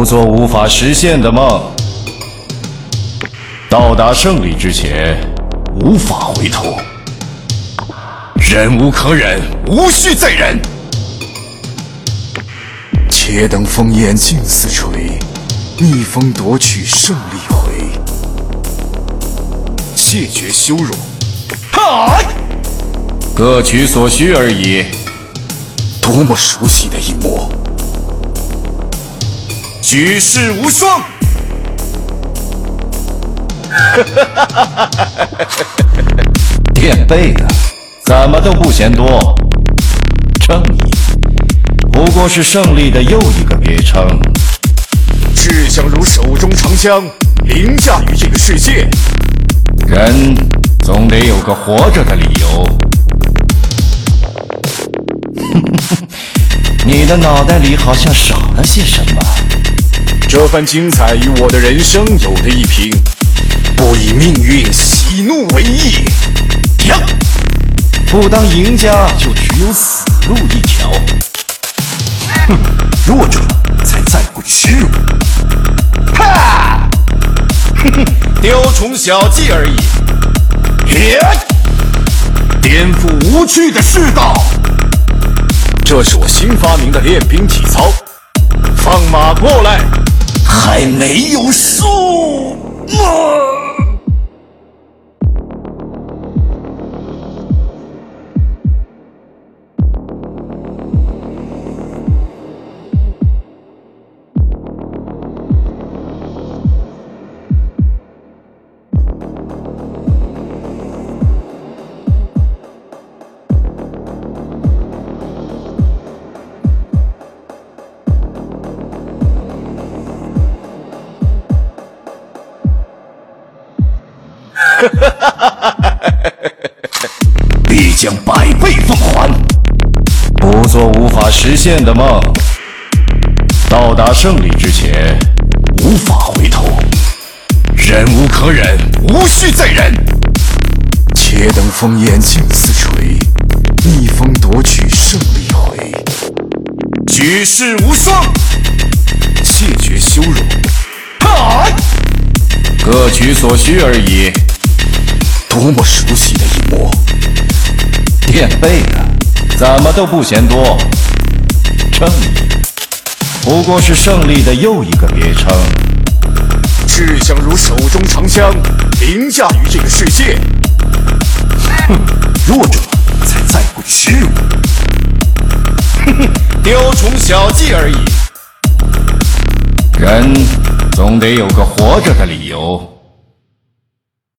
不做无法实现的梦。到达胜利之前，无法回头。忍无可忍，无需再忍。且等烽烟尽似吹，逆风夺取胜利回。谢绝羞辱，嗨！各取所需而已。多么熟悉的一幕！举世无双。垫背的，怎么都不嫌多。正义，不过是胜利的又一个别称。志向如手中长枪，凌驾于这个世界。人总得有个活着的理由。你的脑袋里好像少了些什么。这番精彩与我的人生有的一拼。不以命运喜怒为意，停！不当赢家就只有死路一条。哼，弱者才在乎屈辱。哈！哼哼，雕虫小技而已。耶！颠覆无趣的世道。这是我新发明的练兵体操。放马过来！还没有输。吗必将百倍奉还。不做无法实现的梦。到达胜利之前，无法回头。忍无可忍，无需再忍。且等烽烟尽似垂，逆风夺取胜利回。举世无双，谢绝羞辱。嗨！各取所需而已。多么熟悉的一幕！垫背的，怎么都不嫌多。正义，不过是胜利的又一个别称。志向如手中长枪，凌驾于这个世界。哼，弱者才在乎屈辱。哼哼，雕虫小技而已。人总得有个活着的理由。